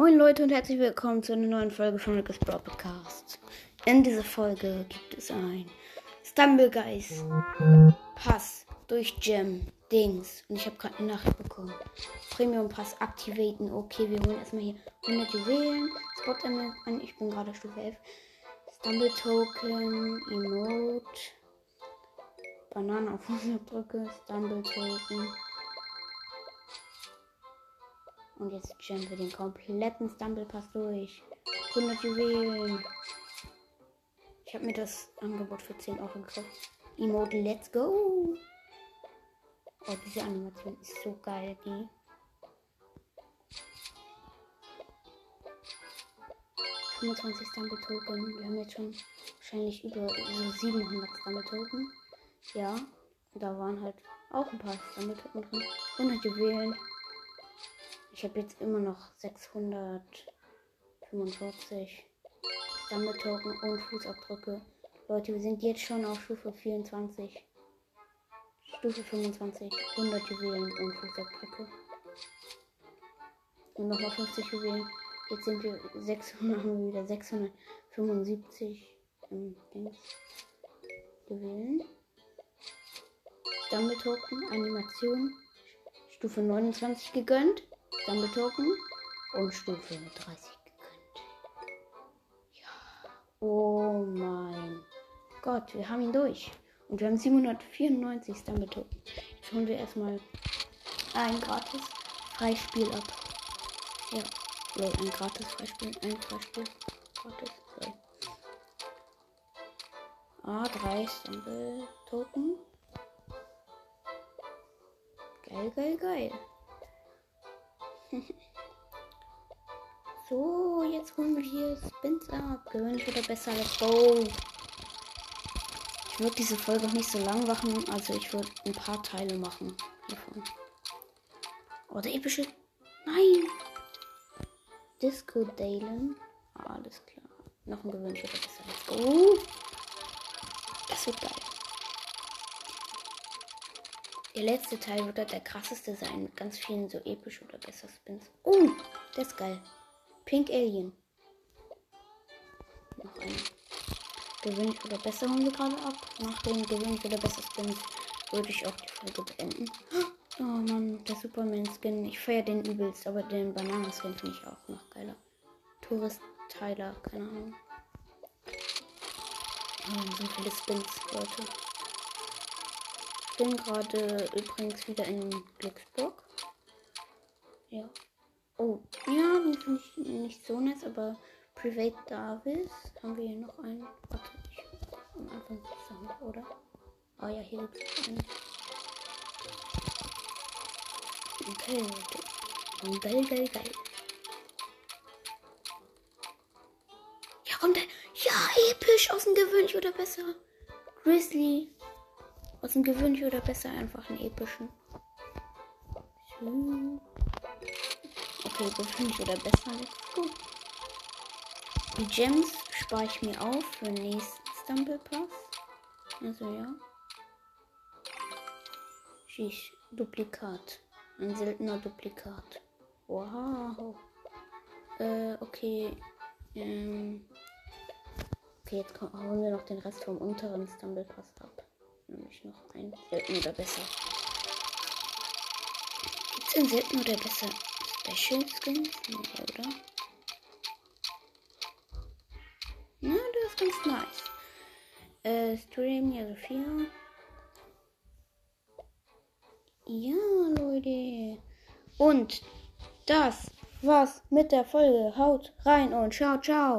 Moin Leute und herzlich willkommen zu einer neuen Folge von Rick's Brawl Podcast. In dieser Folge gibt es ein Stumblegeist Pass durch Gem Dings. Und ich habe gerade eine Nacht bekommen. Premium Pass aktivieren. Okay, wir holen erstmal hier 100 Juwelen. Spot an. Ich bin gerade Stufe 11. Stumble Token, Emote. Banane auf 100 drücke. Stumble Token. Und jetzt jumpen wir den kompletten Stumble Pass durch. 100 Juwelen. Ich habe mir das Angebot für 10 Euro gekauft. Emote Let's Go. Oh, diese Animation ist so geil, die. ...25 Stumble Token. Wir haben jetzt schon wahrscheinlich über so 700 Stumble Token. Ja, da waren halt auch ein paar Stumble Token drin. 100 Juwelen. Ich habe jetzt immer noch 645 Stumble Token und Fußabdrücke. Leute, wir sind jetzt schon auf Stufe 24. Stufe 25. 100 Juwelen und Fußabdrücke. Und nochmal 50 Juwelen. Jetzt sind wir 600, haben wir wieder 675 ähm, Dings. Juwelen. Stumble Token, Animation. Stufe 29 gegönnt. Stumble Token und Stufe 30 gegönnt. Ja. Oh mein Gott, wir haben ihn durch. Und wir haben 794 Stumble Token. Jetzt holen wir erstmal ein gratis Freispiel ab. Ja, so, ein gratis Freispiel, ein Freispiel. Gratis, so. Ah, drei Stumble Token. Geil, geil, geil. so, jetzt holen wir hier Spins ab. Gewöhnlich oder besser. Let's go. Ich würde diese Folge auch nicht so lang machen. Also ich würde ein paar Teile machen. Hiervon. Oh, der epische. Nein! Disco Dalen. Alles klar. Noch ein gewöhnlicher oder besser. Let's go. Das wird geil. Der letzte Teil wird halt der krasseste sein. Mit ganz vielen so episch oder besser Spins. Oh, der ist geil. Pink Alien. Noch eine. Gewinnt oder besser holen wir gerade ab. Nach dem Gewinnt oder besser Spins würde ich auch die Folge beenden. Oh Mann, der Superman-Skin. Ich feiere den übelst, aber den Bananen-Skin finde ich auch noch geiler. Tourist Tyler, keine Ahnung. Oh, so viele Spins, Leute bin gerade übrigens wieder in Glücksburg. Ja. Oh, ja, den finde ich nicht so nice, aber Private Davis haben wir hier noch einen. Warte, ich am Anfang zusammen, oder? Ah ja, hier gibt es einen. Okay, und geil, geil, geil. Ja, kommt der. Ja, episch, aus dem Gewöhnlich oder besser. Grizzly. Aus dem gewöhnlichen oder besser einfach einen epischen. Okay, gewöhnlich oder besser. Let's go. Die Gems spare ich mir auf für den nächsten Stumble Pass. Also ja. Schieß. Duplikat. Ein seltener Duplikat. Wow. Äh, okay. Ähm. Okay, jetzt holen wir noch den Rest vom unteren Stumble Pass ab nämlich noch ein selten oder besser. Gibt es ein selten oder besser Special Skins? Nee, oder? Na, das ist ganz nice. Äh, Stream, ja, Sophia. Ja, Leute. Und das war's mit der Folge. Haut rein und ciao, ciao.